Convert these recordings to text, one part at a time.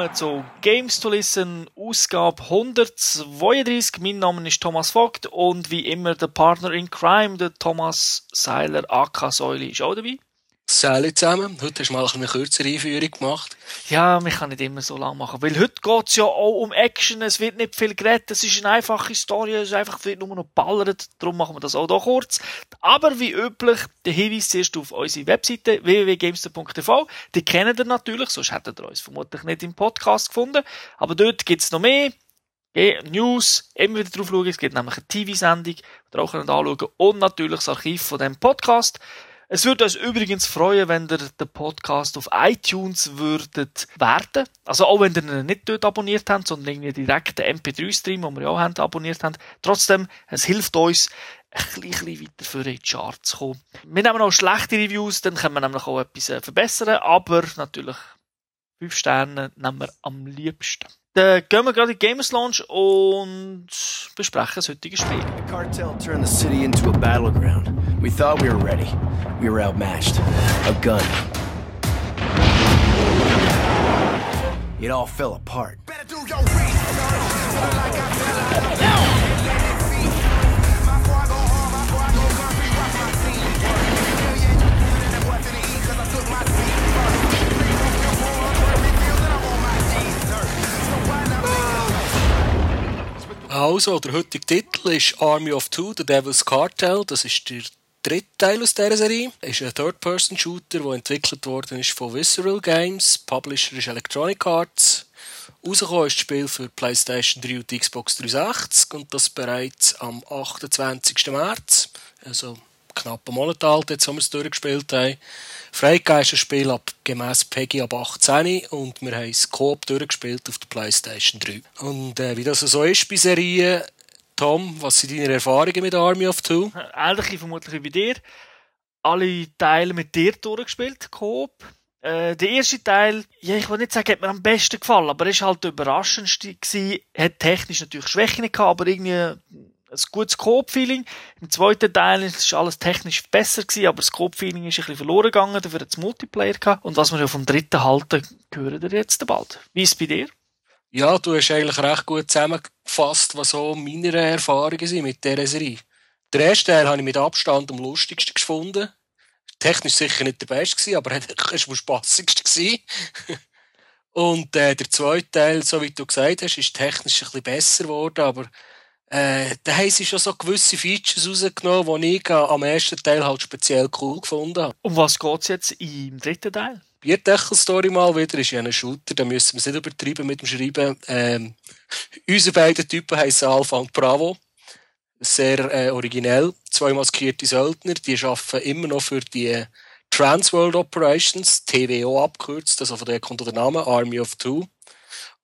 willkommen zu Games to Listen, Ausgabe 132. Mein Name ist Thomas Vogt und wie immer der Partner in Crime, der Thomas Seiler, AK Säule, ist auch dabei. Salut zusammen. Heute hast du mal eine kürzere Einführung gemacht. Ja, man kann nicht immer so lang machen. Weil heute geht's ja auch um Action. Es wird nicht viel geredet. Es ist eine einfache Story. Es ist einfach, wird nur noch ballert. Darum machen wir das auch hier kurz. Aber wie üblich, der Hinweis zuerst auf unsere Webseite www.gamester.tv. Die kennen ihr natürlich, sonst hättet ihr uns vermutlich nicht im Podcast gefunden. Aber dort gibt's noch mehr. News, immer wieder drauf schauen. Es gibt nämlich eine TV-Sendung, die ihr auch anschauen könnt. Und natürlich das Archiv von dem Podcast. Es würde uns übrigens freuen, wenn ihr den Podcast auf iTunes würdet werden. Also auch wenn ihr ihn nicht dort abonniert habt, sondern irgendwie direkt den MP3-Stream, den wir ja auch haben, abonniert habt. Trotzdem, es hilft uns, ein bisschen weiter für die Charts zu kommen. Wir nehmen auch schlechte Reviews, dann können wir nämlich auch etwas äh, verbessern, aber natürlich 5 Sterne nehmen wir am liebsten. Dann gehen wir gerade in die Gamers Launch und besprechen das heutige Spiel. The cartel turned the city into a battleground. We thought we were ready. We were outmatched. Outgunned. It all fell apart. Also, der heutige Titel ist Army of Two, The Devil's Cartel. Das ist der dritte Teil aus dieser Serie. Es ist ein Third-Person-Shooter, der entwickelt worden ist von Visceral Games. Publisher ist Electronic Arts. Rausgekommen ist das Spiel für PlayStation 3 und Xbox 360 und das bereits am 28. März. Also knapp einen Monat alt, jetzt, wo wir es durchgespielt haben. Freigegeben ist ein Spiel ab, gemäss Peggy ab 18 und wir haben es Coop durchgespielt auf der Playstation 3. Und äh, wie das so ist bei Serien, Tom, was sind deine Erfahrungen mit Army of Two? Ähnliche vermutlich wie bei dir. Alle Teile mit dir durchgespielt, Coop. Äh, der erste Teil, ja, ich will nicht sagen, hat mir am besten gefallen, aber er war halt der überraschendste gewesen. Hat technisch natürlich Schwächen gehabt, aber irgendwie ein gutes Coop-Feeling. Im zweiten Teil ist alles technisch besser gewesen, aber das Coop-Feeling ist ein bisschen verloren gegangen, dafür hat es Multiplayer gehabt. Und was wir ja vom dritten halten, hören wir jetzt bald. Wie ist es bei dir? Ja, du hast eigentlich recht gut zusammengefasst, was so meine Erfahrungen sind mit dieser Serie. Der erste Teil habe ich mit Abstand am lustigsten gefunden. Technisch sicher nicht der beste, aber er war am spaßigsten. Und äh, der zweite Teil, so wie du gesagt hast, ist technisch ein bisschen besser geworden, aber äh, da haben sie schon so gewisse Features rausgenommen, die ich am ersten Teil halt speziell cool gefunden habe. Um was geht es jetzt im dritten Teil? Bierdeckel-Story mal wieder, ist ja ein Shooter, da müssen wir es nicht übertreiben mit dem Schreiben. Ähm, unsere beiden Typen heißen Alpha und Bravo. Sehr äh, originell. Zwei maskierte Söldner, die arbeiten immer noch für die Transworld Operations, TWO abgekürzt, also von der kommt der Name, Army of Two.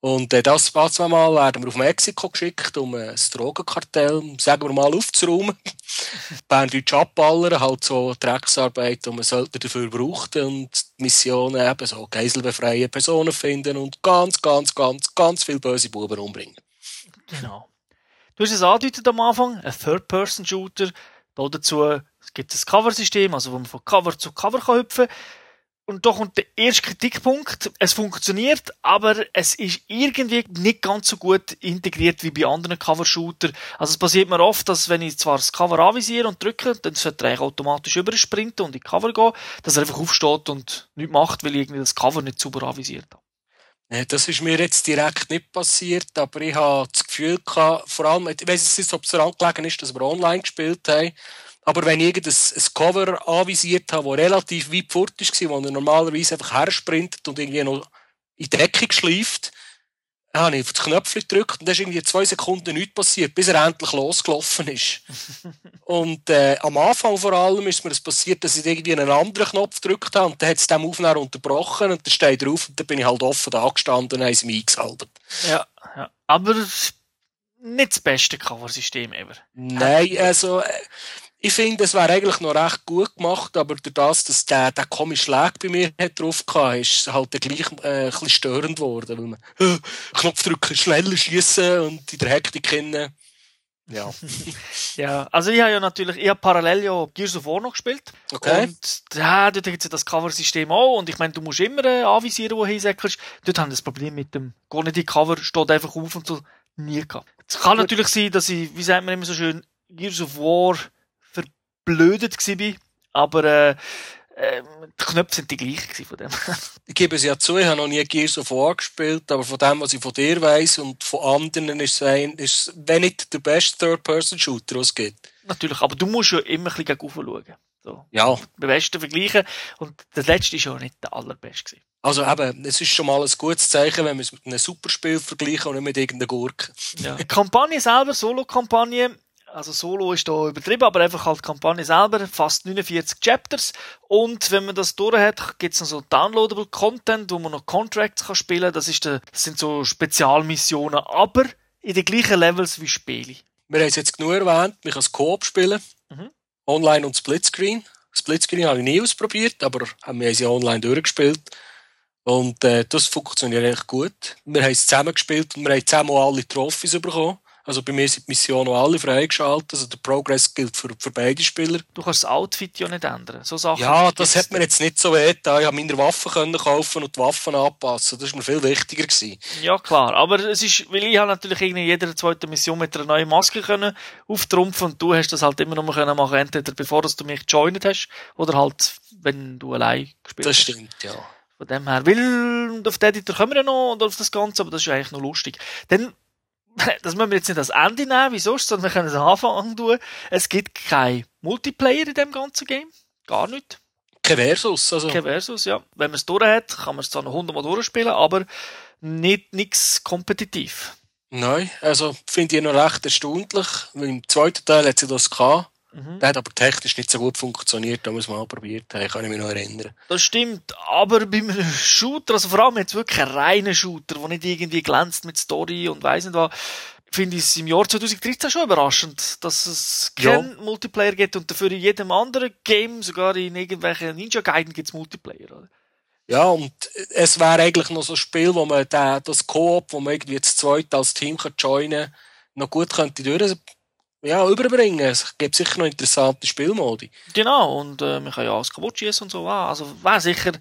Und äh, das Mal werden wir auf Mexiko geschickt, um ein Drogenkartell, sagen wir mal, aufzuräumen. Berndeutsch abballern, halt so Drecksarbeit, die man sollte dafür braucht und Missionen eben so geiselbefreie Personen finden und ganz, ganz, ganz, ganz viele böse Buben umbringen. Genau. Du hast es angedeutet am Anfang, ein Third-Person-Shooter. Dazu gibt es ein Cover-System, also wo man von Cover zu Cover kann hüpfen kann. Und da kommt der erste Kritikpunkt. Es funktioniert, aber es ist irgendwie nicht ganz so gut integriert wie bei anderen Cover-Shooter. Also es passiert mir oft, dass wenn ich zwar das Cover anvisiere und drücke, dann sollte er eigentlich automatisch übersprinten und in die Cover gehen, dass er einfach aufsteht und nichts macht, weil ich irgendwie das Cover nicht super anvisiert habe. Das ist mir jetzt direkt nicht passiert, aber ich habe das Gefühl gehabt, vor allem, ich weiß nicht, ob es daran gelegen ist, dass wir online gespielt haben, aber wenn ich irgendein ein Cover anvisiert habe, das relativ weit fort war, wo er normalerweise einfach hersprintet und irgendwie noch in die Decke schleift, habe ich auf das Knöpfchen gedrückt und dann ist irgendwie zwei Sekunden nichts passiert, bis er endlich losgelaufen ist. und äh, am Anfang vor allem ist mir das passiert, dass ich irgendwie einen anderen Knopf gedrückt habe und dann hat es dem Aufnahme unterbrochen und dann steht drauf und dann bin ich halt offen da gestanden und habe es mir eingesalbert. Ja, ja. aber nicht das beste Cover-System ever. Nein, also... Äh, ich finde, es wäre eigentlich noch recht gut gemacht, aber durch das, dass der, der komische Lag bei mir hat drauf hatte, ist es halt gleich äh, ein bisschen störend geworden, weil man äh, Knopf drücken, schneller schießen und in der Hektik hin Ja. Ja, also ich habe ja natürlich, ich habe parallel ja Gears of War noch gespielt. Okay. Und ja, dort gibt es ja das Cover-System auch. Und ich meine, du musst immer äh, anvisieren, wo du hinsäckelst. Dort haben wir das Problem mit dem, gar nicht die Cover, steht einfach auf und so. Nie gehabt. Es kann natürlich sein, dass ich, wie sagt man immer so schön, Gears of War gewesen bin. Aber, äh, äh, die Knöpfe sind die gleichen von dem. Ich gebe es ja zu, ich habe noch nie Gears of War gespielt, aber von dem, was ich von dir weiss und von anderen, ist es, ein, ist es wenn nicht der beste Third-Person-Shooter, den es gibt. natürlich. Aber du musst ja immer ein bisschen gegen schauen. So. Ja. Den besten vergleichen. Und der letzte ist ja nicht der allerbeste gewesen. Also eben, es ist schon mal ein gutes Zeichen, wenn wir es mit einem Superspiel vergleichen und nicht mit irgendeiner Gurke. Ja. Die Kampagne selber, Solo-Kampagne, also Solo ist da übertrieben, aber einfach halt die Kampagne selber, fast 49 Chapters. Und wenn man das durch hat, gibt es noch so downloadable Content, wo man noch Contracts kann spielen. Das, ist der, das sind so Spezialmissionen, aber in den gleichen Levels wie Spiele. Wir haben es jetzt genug erwähnt, man kann es Coop spielen. Mhm. Online und Splitscreen. Splitscreen habe ich nie ausprobiert, aber haben wir haben sie online durchgespielt. Und äh, das funktioniert echt gut. Wir haben es zusammen gespielt und wir haben zusammen auch alle Trophys bekommen. Also bei mir sind die Missionen auch alle freigeschaltet. Also der Progress gilt für, für beide Spieler. Du kannst das Outfit ja nicht ändern. So Sachen Ja, das hat mir jetzt nicht so weh getan. Ich habe meine Waffen können kaufen und die Waffen anpassen. Das war mir viel wichtiger. Gewesen. Ja, klar. Aber es ist, weil ich habe natürlich in jeder zweiten Mission mit einer neuen Maske können auftrumpfen und du hast das halt immer noch können machen, entweder bevor du mich joined hast oder halt, wenn du allein gespielt Das hast. stimmt, ja. Von dem her, weil auf den Editor kommen wir ja noch und auf das Ganze, aber das ist ja eigentlich noch lustig. Dann, das müssen wir jetzt nicht als Ende nehmen, wie sonst, sondern wir können es am Anfang tun. Es gibt kein Multiplayer in dem ganzen Game. Gar nicht. Kein Versus. Also, Kein Versus, ja. Wenn man es durch hat, kann man es zwar noch hundertmal durchspielen, aber nicht nix kompetitiv. Nein, also finde ich noch recht erstaunlich. Im zweiten Teil hat sie das gehabt. Mhm. Der hat aber technisch nicht so gut funktioniert, da muss man mal probiert haben, kann ich mich noch erinnern. Das stimmt, aber bei einem Shooter, also vor allem jetzt wirklich ein reiner Shooter, der nicht irgendwie glänzt mit Story und weiss nicht was, finde ich es im Jahr 2013 schon überraschend, dass es keinen Multiplayer gibt und dafür in jedem anderen Game, sogar in irgendwelchen Ninja Gaiden gibt es Multiplayer. Oder? Ja, und es wäre eigentlich noch so ein Spiel, wo man den, das Koop, wo man irgendwie zu zweit als Team kann joinen noch gut könnte durch, ja, überbringen. Es gibt sicher noch interessante Spielmodi. Genau, und äh, man kann ja alles kaputt schießen und so, ah, also wäre sicher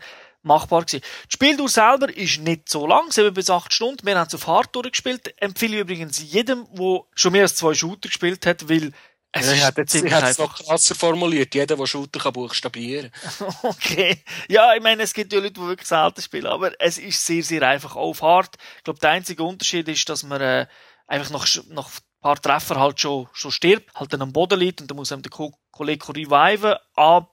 machbar gewesen. Die Spieldauer selber ist nicht so lang, 7 bis 8 Stunden. Wir haben es auf Hard durchgespielt. Empfehle ich übrigens jedem, der schon mehr als zwei Shooter gespielt hat, weil es ich ist hätte es noch krasser formuliert. Jeder, der Shooter kann buchstabieren Okay. Ja, ich meine, es gibt ja Leute, die wirklich selten spielen, aber es ist sehr, sehr einfach auf Hard. Ich glaube, der einzige Unterschied ist, dass man äh, einfach nach, nach paar Treffer halt schon, schon stirbt, halt dann am Boden liegt und dann muss einem der Ko Kollege reviven, aber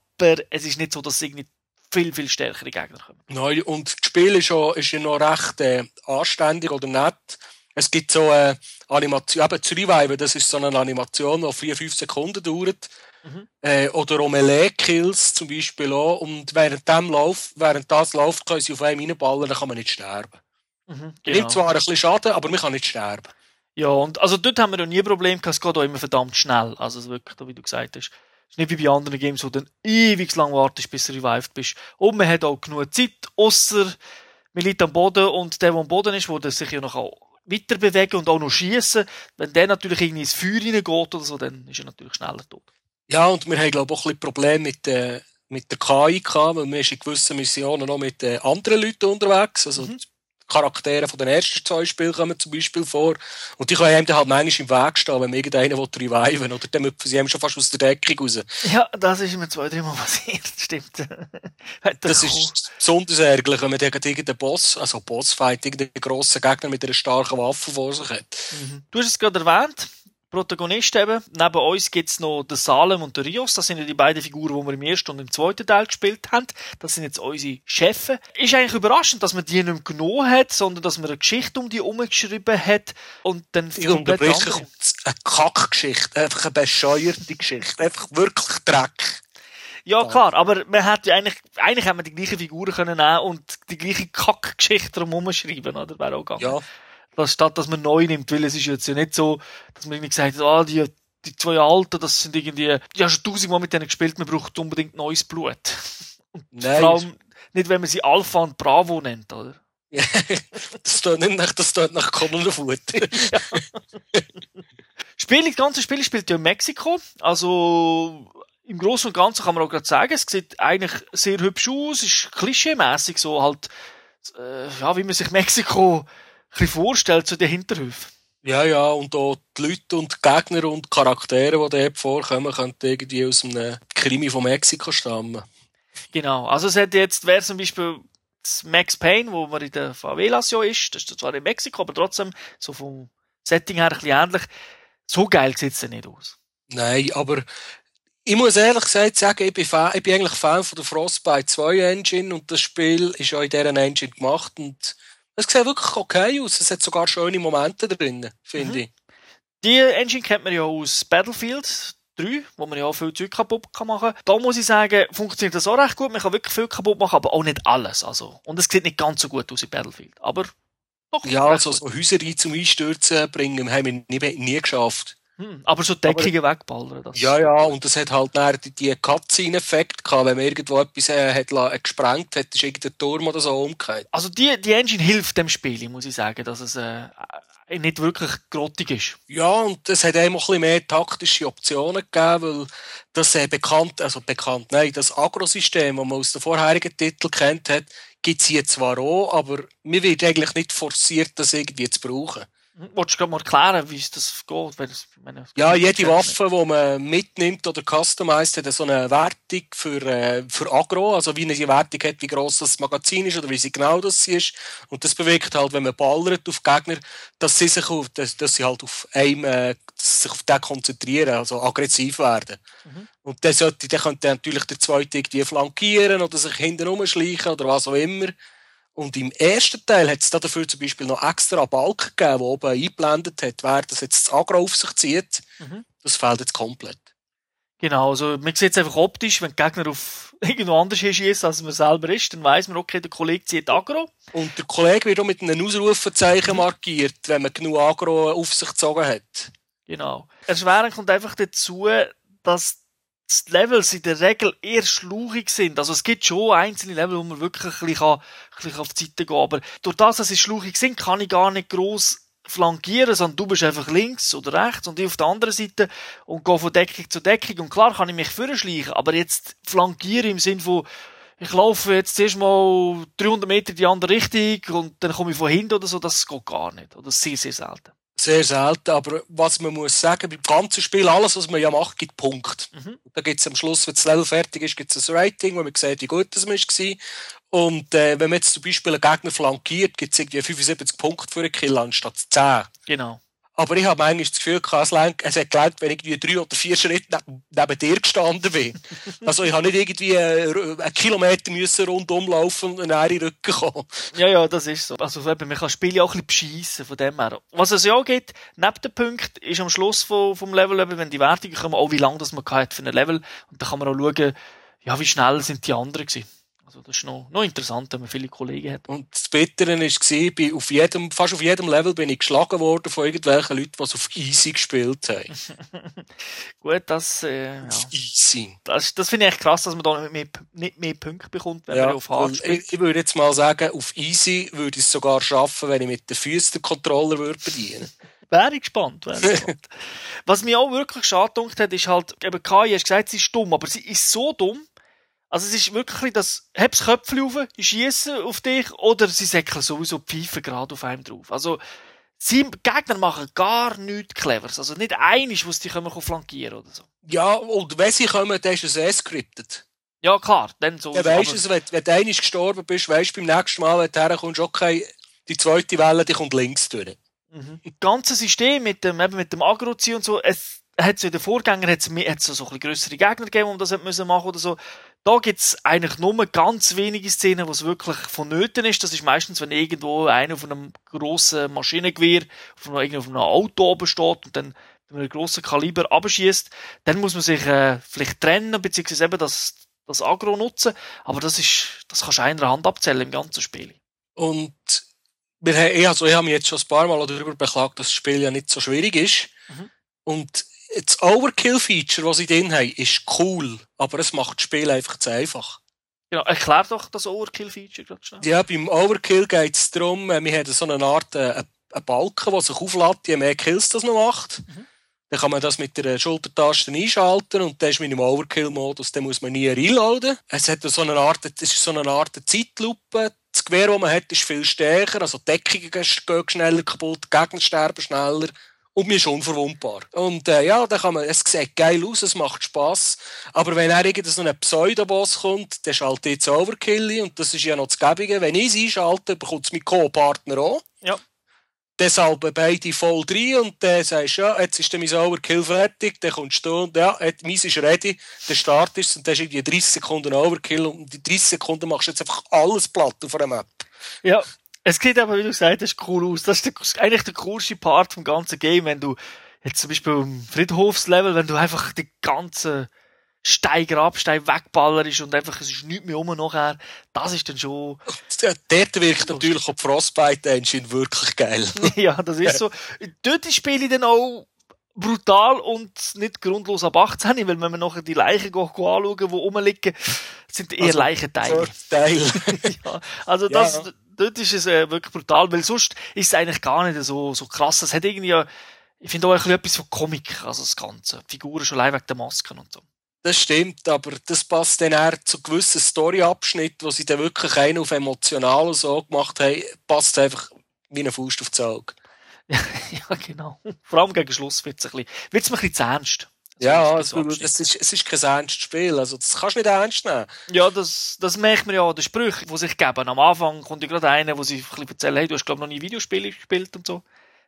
es ist nicht so, dass irgendwie viel, viel stärkere Gegner kommen. Neu. Und das Spiel ist, auch, ist ja noch recht äh, anständig oder nett. Es gibt so eine Animation, eben zu Reviven, das ist so eine Animation, die 4-5 Sekunden dauert. Mhm. Äh, oder um Melee-Kills zum Beispiel auch. Und während, dem Lauf, während das läuft, können sie auf einem reinballen, dann kann man nicht sterben. Mhm, Nimmt zwar ein bisschen Schaden, aber man kann nicht sterben. Ja, und also dort haben wir ja nie ein Problem gehabt, es geht auch immer verdammt schnell. Also wirklich, wie du gesagt hast. Es ist nicht wie bei anderen Games, wo du dann ewig lang wartest, bis du revived bist. Und man hat auch genug Zeit, außer man liegt am Boden und der, der am Boden ist, wo der sich ja noch auch weiter bewegen und auch noch schießen. Wenn der natürlich irgendwie ins Feuer reingeht oder so, dann ist er natürlich schneller tot. Ja, und wir haben, glaube ich, auch ein bisschen Probleme mit, äh, mit der KI gehabt, weil wir in gewissen Missionen noch mit äh, anderen Leuten unterwegs. Also, Mhm. Charaktere von den ersten zwei Spielen kommen zum Beispiel vor. Und die können einem dann halt manchmal im Weg stehen, wenn man irgendeinen will reviven Oder dann müpfen sie einem schon fast aus der Deckung raus. Ja, das ist mir zwei, dreimal passiert, stimmt. Das ist besonders ärgerlich, wenn man gerade irgendeinen Boss, also Bossfight, irgendeinen grossen Gegner mit einer starken Waffe vor sich hat. Mhm. Du hast es gerade erwähnt. Protagonist eben. Neben uns gibt's noch den Salem und den Rios. Das sind ja die beiden Figuren, die wir im ersten und im zweiten Teil gespielt haben. Das sind jetzt unsere Chefs. Ist eigentlich überraschend, dass man die nicht genommen hat, sondern dass man eine Geschichte um die herumgeschrieben hat und dann Ich unterbreche kurz. Eine Kackgeschichte, einfach eine bescheuerte Geschichte, einfach wirklich Dreck. Ja, klar, aber man hat ja eigentlich, eigentlich haben wir die gleichen Figuren können nehmen und die gleiche Kackgeschichte drumherum schreiben, oder? Wäre auch gegangen. Ja. Das statt, dass man neu nimmt, weil es ist jetzt ja nicht so, dass man irgendwie gesagt hat, ah, die, die zwei Alten, das sind irgendwie, die haben schon tausendmal mit denen gespielt, man braucht unbedingt neues Blut. Nein, Vor allem nicht, wenn man sie Alpha und Bravo nennt, oder? das tut nicht nach, das tut nach Kolonnenfutter. Spiel, das ganze Spiel spielt ja in Mexiko. Also, im Großen und Ganzen kann man auch gerade sagen, es sieht eigentlich sehr hübsch aus, ist klischeemäßig so halt, äh, ja, wie man sich Mexiko bisschen vorstellt, so der Hinterhof. Ja, ja, und auch die Leute und die Gegner und die Charaktere, die dort vorkommen, könnten irgendwie aus einem Krimi von Mexiko stammen. Genau. Also es hat jetzt, wäre zum Beispiel das Max Payne, wo man in der Favelas ja ist, das ist zwar in Mexiko, aber trotzdem so vom Setting her ein bisschen ähnlich. So geil sieht es nicht aus. Nein, aber ich muss ehrlich gesagt sagen, ich bin, Fan, ich bin eigentlich Fan von der Frostbite 2 Engine und das Spiel ist auch in dieser Engine gemacht und es sieht wirklich okay aus. Es hat sogar schöne Momente drin, finde Mhm. ich. Die Engine kennt man ja aus Battlefield 3, wo man ja auch viel Zeug kaputt kann machen Da muss ich sagen, funktioniert das auch recht gut. Man kann wirklich viel kaputt machen, aber auch nicht alles. Also. Und es sieht nicht ganz so gut aus in Battlefield. Aber doch. Ja, also so Häuser rein zum Einstürzen bringen, haben wir nie, nie geschafft. Hm, aber so Deckungen wegballern. Das Ja, ja, und das hat halt dann die, die Cutscene-Effekt gehabt, wenn man irgendwo etwas äh, hat, äh, gesprengt hat, ist irgendein Turm oder so umgekehrt. Also die, die Engine hilft dem Spiel, muss ich sagen, dass es äh, nicht wirklich grottig ist. Ja, und es hat auch ein bisschen mehr taktische Optionen gegeben, weil das äh, bekannt, also bekannt, nein, das Agro-System, das man aus den vorherigen Titeln kennt hat, gibt es hier zwar auch, aber mir wird eigentlich nicht forciert, das irgendwie zu brauchen. Wolltest du mal erklären, wie es das geht? Es, ich meine, Ja, jede Waffe, die man mitnimmt oder customized, hat so eine Wertung für, äh, für Agro, also wie eine Wertung hat, wie gross das Magazin ist oder wie sie genau das ist. Und das bewirkt halt, wenn man ballert auf Gegner, dass sie sich auf, dass, dass sie halt auf einem, äh, sich auf den konzentrieren, also aggressiv werden. Mhm. Und dann sollte, dann könnte natürlich der zweite irgendwie flankieren oder sich hinten rumschleichen oder was auch immer. Und im ersten Teil hat es da dafür zum Beispiel noch extra Balken gegeben, der oben eingeblendet hat, wer das jetzt das Agro auf sich zieht. Mhm. Das fehlt jetzt komplett. Genau, also man sieht es einfach optisch, wenn die Gegner auf irgendwo anders hinschießen, als man selber ist, dann weiss man, okay, der Kollege zieht Agro. Und der Kollege wird auch mit einem Ausrufezeichen markiert, wenn man genug Agro auf sich gezogen hat. Genau. Erschwerend kommt einfach dazu, dass Levels in der Regel eher schlauchig sind. Also es gibt schon einzelne Level, wo man wirklich ein bisschen, ein bisschen auf die Seite gehen kann. Aber durch das, dass sie schlauchig sind, kann ich gar nicht gross flankieren, sondern du bist einfach links oder rechts und ich auf der anderen Seite und gehe von Deckung zu Deckung. Und klar kann ich mich vorschleichen, aber jetzt flankieren im Sinn von, ich laufe jetzt zuerst mal 300 Meter in die andere Richtung und dann komme ich von hinten oder so, das geht gar nicht. Oder sehr, sehr selten. Sehr selten, aber was man muss sagen, beim ganzen Spiel, alles, was man ja macht, gibt Punkte. Mhm. Da gibt es am Schluss, wenn das Level fertig ist, gibt es ein Rating, wo man sieht, wie gut das man war. Und äh, wenn man jetzt zum Beispiel einen Gegner flankiert, gibt es irgendwie 75 Punkte für einen Kill anstatt 10. Genau. Aber ich habe manchmal das Gefühl, gehabt, es, lenk, es hat gelernt, wenn ich irgendwie drei oder vier Schritte neben, dir gestanden bin. Also ich habe nicht irgendwie äh, einen Kilometer müssen rundum laufen und dann in den Rücken kommen. Ja, ja, das ist so. Also eben, man kann das Spiel ja auch ein bisschen beschissen von dem her. Was es ja auch gibt, neben den Punkten, ist am Schluss vom, vom Level, eben, wenn die Wertungen kommen, auch wie lange das man hat für ein Level. Und dann kann man auch schauen, ja, wie schnell sind die anderen gewesen. Also das ist noch, noch interessant, wenn man viele Kollegen hat. Und das Bittere war, bei auf jedem, fast auf jedem Level bin ich geschlagen worden von irgendwelchen Leuten, die es auf Easy gespielt haben. Gut, das, äh, ja. Auf Easy. Das, das finde ich echt krass, dass man da nicht mehr, nicht mehr Punkte bekommt, wenn man Ja, auf Hard und spielt. ich, ich würde jetzt mal sagen, auf Easy würde ich es sogar schaffen, wenn ich mit den Füßen den Controller würde bedienen Wäre ich gespannt, wäre ich gespannt. Was mir auch wirklich schade hat, ist halt, eben KI, hast gesagt, sie ist dumm, aber sie ist so dumm, also es ist wirklich das, heb's Köpfchen auf, schiessen auf dich, oder sie säckeln sowieso die Pfeife gerade auf einem drauf. Also, sie, Gegner machen gar nichts Cleveres. Also nicht einiges, was die können flankieren oder so. Ja, und wenn sie kommen, dann ist es eh scripted. Ja, klar, dann so. Dann weisst du, es, wenn, wenn du einmal gestorben bist, weisst du beim nächsten Mal, wenn du herkommst, okay, die zweite Welle, die kommt links durch. Mhm. Das ganze System mit dem, eben mit dem Agro-Ziehen und so, es hat so in den Vorgängern hat's mehr, hat's so, so ein bisschen grössere Gegner gegeben, um das hat müssen machen oder so. Da gibt's eigentlich nur ganz wenige Szenen, wo es wirklich vonnöten ist. Das ist meistens, wenn irgendwo einer auf einem grossen Maschinengewehr, auf einem, irgendwie auf einem Auto oben steht und dann mit einem grossen Kaliber abschießt, dann muss man sich äh, vielleicht trennen, beziehungsweise eben das, das Agro nutzen. Aber das ist, das kannst du einer Hand abzählen im ganzen Spiel. Und wir haben, also ich habe mich jetzt schon ein paar Mal darüber beklagt, dass das Spiel ja nicht so schwierig ist. Mhm. Und das Overkill-Feature, das sie drin haben, ist cool, aber es macht das Spiel einfach zu einfach. Genau, erklär doch das Overkill-Feature gerade schnell. Ja, beim Overkill geht es darum, äh, wir haben so eine Art äh, einen Balken, der sich auflädt, je mehr Kills das man macht. Mhm. Dann kann man das mit der Schultertaste einschalten und dann ist man im Overkill-Modus, dann muss man nie reloaden. Es hat so eine Art, es ist so eine Art Zeitlupe. Das Gewehr, das man hat, ist viel stärker, also die Deckungen gehen schneller kaputt, die Gegner sterben schneller und man ist unverwundbar. Und äh, ja, da kann man, es sieht geil aus, es macht Spass. Aber wenn er irgendein so ein Pseudoboss kommt, dann schaltet jetzt Overkill und das ist ja noch das Gebige. Wenn ich es einschalte, bekommt es mein Co-Partner auch. Ja. Deshalb beide voll drin und dann sagst du, ja, jetzt ist mein Overkill fertig, dann kommst du und ja, meins ist ready, dann startest du und dann du irgendwie 30 Sekunden Overkill und in die 30 Sekunden machst du jetzt einfach alles platt auf einer Map. Ja, es geht aber, wie du gesagt hast, cool aus. Das ist der, eigentlich der coolste Part vom ganzen Game, wenn du jetzt zum Beispiel im Friedhofslevel, wenn du einfach die ganze Steiger Absteig wegballerst und einfach, es ist nichts mehr um nachher, das ist dann schon... Dort wirkt natürlich auch die Frostbite Engine wirklich geil. ja, das ist so. Dort spiele ich dann auch brutal und nicht grundlos ab 18, weil wenn wir nachher die Leichen anschauen, die rumliegen, sind eher also, Leichenteile. Teil. ja, also das, ja. Dort ist es äh, wirklich brutal, weil sonst ist es eigentlich gar nicht so, so krass. Es hat irgendwie, ich finde auch ein bisschen etwas von Comic, also das Ganze. Die Figuren schon allein wegen der Masken und so. Das stimmt, aber das passt dann eher zu gewissen Storyabschnitten, wo sie dann wirklich einen auf emotional und so gemacht haben, passt einfach wie eine Faust auf das Auge. ja, genau. Vor allem gegen Schluss wird es ein bisschen, wird's mir ein bisschen zu ernst. Ja, also, es, ist, es ist kein ernstes Spiel, also das kannst du nicht ernst nehmen. Ja, das, das merkt man ja an den Sprüchen, die sich geben. Am Anfang kommt ja gerade einer, wo sie ein bisschen erzählen, hey, du hast glaube noch nie Videospiele gespielt und so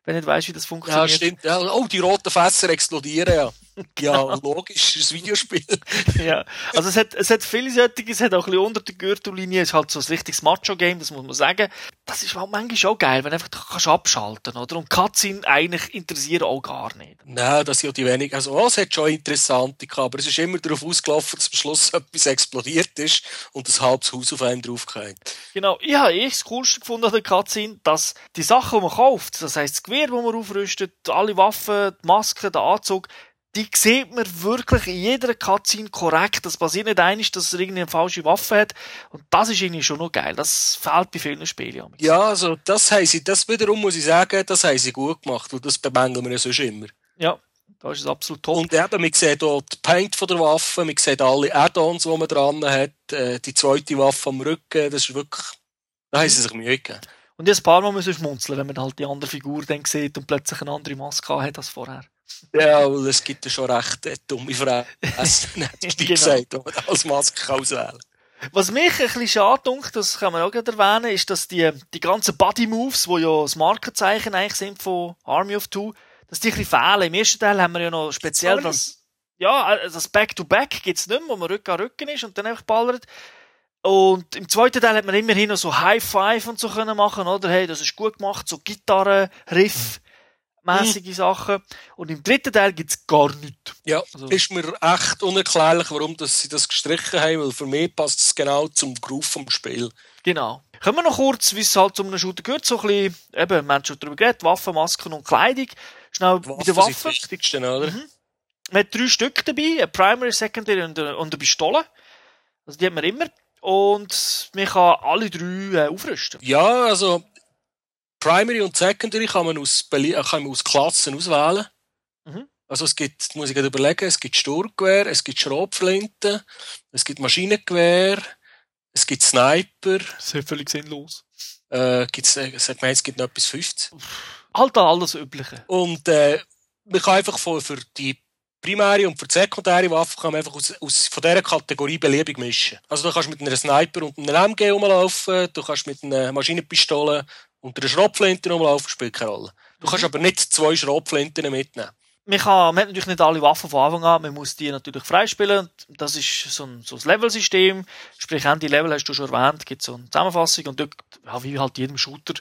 wenn du nicht weißt, wie das funktioniert. Ja, stimmt. Ja, oh, die roten Fässer explodieren ja. Ja, logisch, das Videospiel. ja, also es hat, es hat viele solche, es hat auch ein bisschen unter der Gürtellinie, es ist halt so ein richtiges Macho-Game, das muss man sagen. Das ist halt manchmal auch geil, wenn du einfach kannst abschalten, oder? Und Cutscene eigentlich interessieren auch gar nicht. Nein, das sind ja die wenigen, also oh, es hat schon interessante gehabt, aber es ist immer darauf ausgelaufen, dass am Schluss etwas explodiert ist und ein halbes Haus auf einen draufgehängt. Genau, ich habe das Coolste gefunden an der Cutscene, dass die Sachen, die man kauft, das heisst das Gewehr, das man aufrüstet, alle Waffen, die Maske, der Anzug, die sieht man wirklich in jeder Cutscene korrekt. Das passiert nicht einig, dass er irgendwie eine falsche Waffe hat. Und das ist irgendwie schon noch geil. Das fehlt bei vielen Spielen. Ja, also, das sie, das wiederum muss ich sagen, das haben sie gut gemacht, weil das bemängeln wir ja sonst immer. Ja. Da ist absolut toll. Und eben, man sieht auch die Paint von der Waffe, man sieht alle Add-ons, die man dran hat, äh, die zweite Waffe am Rücken, das ist wirklich, da haben sie sich Mühe gegeben. Und jetzt ein paar Mal müssen schmunzeln, wenn man halt die andere Figur dann sieht und plötzlich eine andere Maske hat als vorher. Ja, weil es gibt ja schon recht äh, dumme Fragen, wie genau. gesagt, die man als Maske auswählen kann. Was mich ein bisschen schade dunkt, das kann man auch gerade erwähnen, ist, dass die, die ganzen Body Moves, die ja das Markenzeichen eigentlich sind von Army of Two, dass die ein bisschen fehlen. Im ersten Teil haben wir ja noch speziell das, ja, äh, das Back-to-Back gibt es nicht mehr, wo man Rücken an Rücken ist und dann einfach ballert. Und im zweiten Teil hat man immerhin noch so High Five und so können machen, oder? Hey, das ist gut gemacht, so Gitarre, Riff mäßige mhm. Sachen. Und im dritten Teil gibt's gar nichts. Ja, also. ist mir echt unerklärlich, warum dass sie das gestrichen haben, weil für mich passt es genau zum Groove vom Spiel. Genau. Können wir noch kurz, wie es halt zu einem Shooter gehört, so ein bisschen, eben, wir haben schon darüber geredet, Waffen, Masken und Kleidung. Schnell Waffen bei der Waffe. Sind wichtigsten, oder? Mhm. Man hat drei Stück dabei, eine Primary, Secondary und eine, und eine Pistole. Also die hat man immer. Und man kann alle drei äh, aufrüsten. Ja, also Primary und Secondary kann man aus, kann man aus Klassen auswählen. Mhm. Also es gibt, muss ich gerade überlegen, es gibt Sturmgewehr, es gibt Schrotflinten, es gibt Maschinengewehr, es gibt Sniper. Das ist völlig sinnlos. Äh, gibt's, äh, sagt man, es gibt noch etwas 50. Halt alles Übliche. Und äh, man kann einfach für, für die primäre und für die sekundäre Waffe kann man einfach aus, aus, von dieser Kategorie beliebig mischen. Also du kannst mit einer Sniper und einem MG rumlaufen, du kannst mit einer Maschinenpistole und einer Schrotflinte rumlaufen, spielt keine Rolle. Du kannst mhm. aber nicht zwei Schrotflinten mitnehmen. Man, kann, man hat natürlich nicht alle Waffen von Anfang an, man muss die natürlich freispielen. Das ist so ein, so ein Level-System. Sprich, Ende Level hast du schon erwähnt, gibt so eine Zusammenfassung und dort, ja, wie halt jedem Shooter,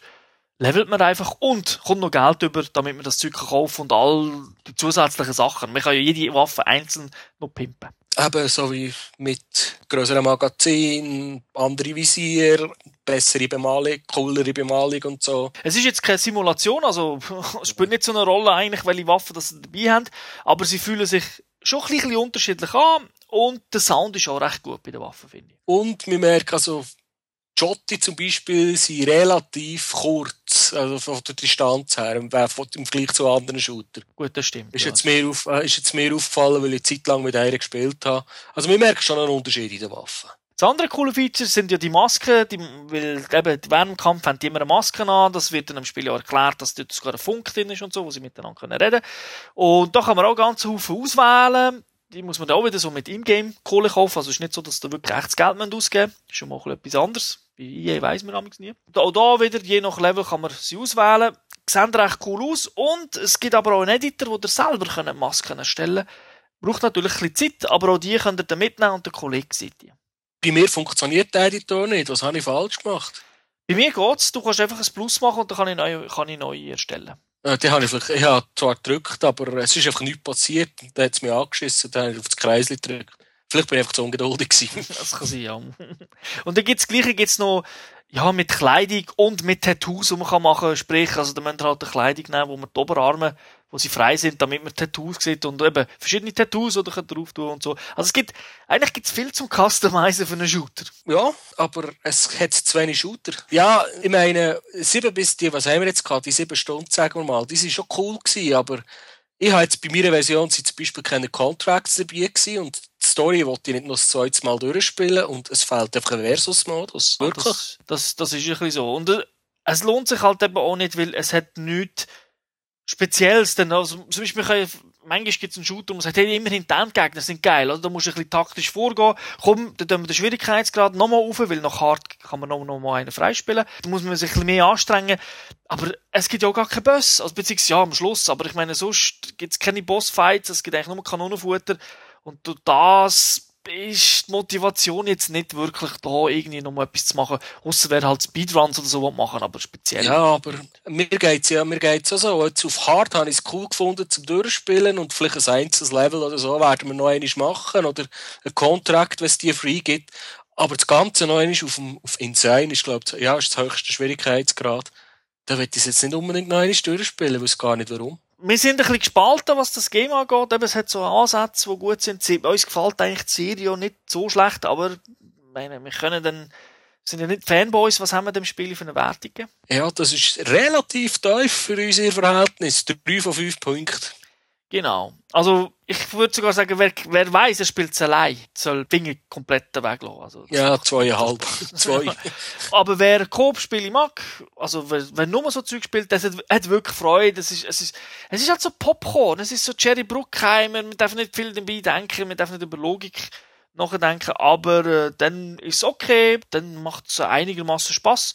levelt man einfach und kommt noch Geld über, damit man das Zeug kaufen und all die zusätzlichen Sachen. Man kann ja jede Waffe einzeln noch pimpen. Eben, so wie mit größeren Magazinen, andere Visier, bessere Bemalung, coolere Bemalung und so. Es ist jetzt keine Simulation, also es spielt nicht so eine Rolle eigentlich, welche Waffen das sie dabei haben, aber sie fühlen sich schon ein bisschen unterschiedlich an und der Sound ist auch recht gut bei den Waffen, finde ich. Und wir merken also, Jotti zum Beispiel sind relativ kurz, also von der Distanz her, im Vergleich zu anderen Shootern. Gut, das stimmt. Ist, ja. jetzt mehr auf, äh, ist jetzt mehr aufgefallen, weil ich zeitlang mit einer gespielt habe. Also man merkt schon einen Unterschied in den Waffen. Das andere coole Feature sind ja die Masken, die, weil eben während dem Kampf haben die immer eine Maske an, das wird dann im Spiel ja erklärt, dass dort sogar ein Funk drin ist und so, wo sie miteinander können reden Und da kann man auch ganz Haufen auswählen. Die muss man da auch wieder so mit Ingame-Kohle kaufen, also es ist nicht so, dass da wirklich echtes Geld ausgeben müssen. Das ist schon mal etwas anderes. Bei EA weiss man nämlich nie. Auch da wieder, je nach Level kann man sie auswählen. Sehen recht cool aus und es gibt aber auch einen Editor, wo ihr selber Masken erstellen kann. Braucht natürlich ein bisschen Zeit, aber auch die könnt ihr dann mitnehmen und der Kollege sieht die. Bei mir funktioniert der Editor nicht. Was habe ich falsch gemacht? Bei mir geht's. Du kannst einfach ein Plus machen und dann kann ich neu, kann ich neu erstellen. Ja, die habe ich, vielleicht, ich habe zwar gedrückt, aber es ist einfach nichts passiert. Und dann hat es mich angeschissen, dann habe ich auf das Kreisli gedrückt. Vielleicht bin ich einfach zu ungeduldig gewesen. das kann sein, ja. Und dann gibt's gleiche gibt's noch, ja, mit Kleidung und mit Tattoos, die man kann machen kann. Sprich, also da müsst ihr halt eine Kleidung nehmen, wo man die Oberarme wo sie frei sind, damit man Tattoos sieht und eben verschiedene Tattoos oder drauf tun und so. Also es gibt, eigentlich gibt es viel zum Customizen für einen Shooter. Ja, aber es hat zu wenig Shooter. Ja, ich meine, sieben bis die, was haben wir jetzt gehabt, die sieben Stunden, sagen wir mal, die sind schon cool gewesen, aber ich habe jetzt bei meiner Version sind zum Beispiel keine Contracts dabei gewesen und Story wollte ich nicht noch das zweite Mal durchspielen und es fehlt einfach ein Versus-Modus. Wirklich. Das, das, das ist ein bisschen so. Und äh, es lohnt sich halt eben auch nicht, weil es hat nichts Spezielles, denn also, zum Beispiel, kann, manchmal gibt es einen Shooter, wo man sagt, hey, immerhin die Endgegner sind geil, also da musst du ein bisschen taktisch vorgehen, komm, dann tun wir den Schwierigkeitsgrad nochmal auf, weil nach hart kann man noch, noch mal einen freispielen, da muss man sich ein bisschen mehr anstrengen, aber es gibt ja auch gar keinen Boss, also beziehungsweise ja, am Schluss, aber ich meine, sonst gibt es keine Bossfights, es gibt eigentlich nur Kanonenfutter, und das ist die Motivation jetzt nicht wirklich da, irgendwie noch mal etwas zu machen. Außer wer halt Speedruns oder so machen, aber speziell. Ja, aber mir geht's ja, mir geht's auch so. Jetzt auf Hard habe ich es cool gefunden zum Durchspielen und vielleicht ein einzelnes Level oder so werden wir noch einmal machen oder ein Contract, wenn es die free gibt. Aber das Ganze noch einmal auf, auf Insane ist, glaube ich, ja, ist das höchste Schwierigkeitsgrad. Da wird ich jetzt nicht unbedingt noch einmal durchspielen, weiß gar nicht warum wir sind ein bisschen gespalten, was das Game angeht. Eben, es hat so Ansätze, die gut sind. Uns gefällt eigentlich die Serie nicht so schlecht, aber meine, wir können dann, sind ja nicht Fanboys, was haben wir dem Spiel für eine Wertung? Ja, das ist relativ tief für unser Verhältnis. 3 von 5 Punkten. Genau. Also, ich würde sogar sagen, wer, wer weiß, er spielt es allein, soll Finger komplett weglassen. Also, ja, zweieinhalb. Zwei. Aber wer Coop-Spiele mag, also wer, wer nur so Zeug spielt, der hat, hat wirklich Freude. Das ist, es, ist, es ist halt so Popcorn, es ist so Cherry Bruckheimer, man darf nicht viel dabei denken, man darf nicht über Logik nachdenken, aber äh, dann ist es okay, dann macht es einigermaßen Spaß.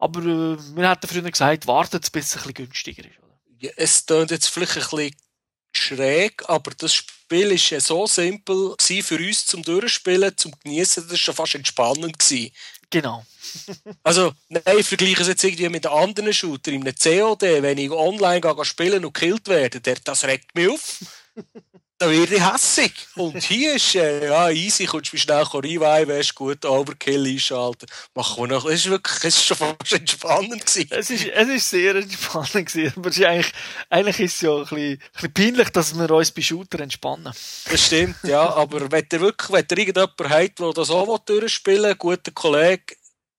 Aber äh, wir hätten früher gesagt, wartet bis es ein bisschen günstiger ist. Oder? Ja, es klingt jetzt vielleicht ein bisschen schräg, aber das Spiel ist ja so simpel für uns zum Durchspielen, zum Genießen, das war schon fast entspannend. Gewesen. Genau. also, nein, ich vergleiche es jetzt irgendwie mit anderen Shootern. In einem COD, wenn ich online gehe, spielen und gekillt werde, das regt mich auf da werde ich hässig. Und hier ist, äh, ja, easy, kommst du schnell reinweihen, wärst gut, Overkill einschalten. Wir noch. Es ist wirklich, es ist schon fast entspannend gewesen. Es ist, es ist sehr entspannend gewesen. Aber es ist eigentlich, eigentlich ist es ja ein bisschen, ein bisschen peinlich, dass wir uns bei Shooter entspannen. Das stimmt, ja. Aber wenn ihr wirklich, wenn ihr irgendjemand habt, der das auch durchspielen will, guter Kollege,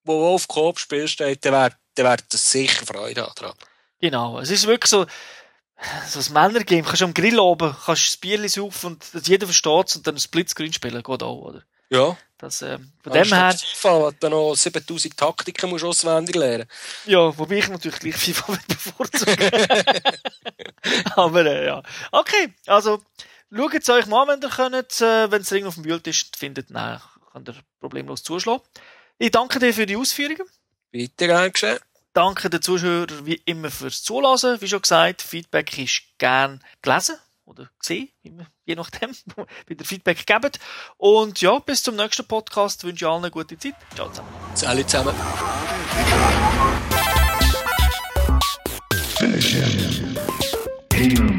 der auf Coop spielt, dann wird, dann wird das sicher Freude haben. Genau. Es ist wirklich so, so ein Männergame, kannst du am Grill oben, kannst das Bier saufen und jeder versteht und dann ein Splitscreen spielen, geht auch, oder? Ja. Das, äh, von dem her. FIFA, dann noch 7000 Taktiken musst du auswendig lernen. Ja, wobei ich natürlich gleich FIFA bevorzuge. Aber, äh, ja. Okay, also, schaut es euch mal, wenn ihr könnt, äh, wenn es Ring auf dem ist, findet, nein, könnt ihr problemlos zuschlagen. Ich danke dir für die Ausführungen. Bitte, gern geschehen danke den Zuschauern wie immer fürs Zulassen. Wie schon gesagt, Feedback ist gern gelesen oder gesehen, je nachdem, wie ihr Feedback gebt. Und ja, bis zum nächsten Podcast wünsche ich allen eine gute Zeit. Ciao zusammen. Alle zusammen. Finish him.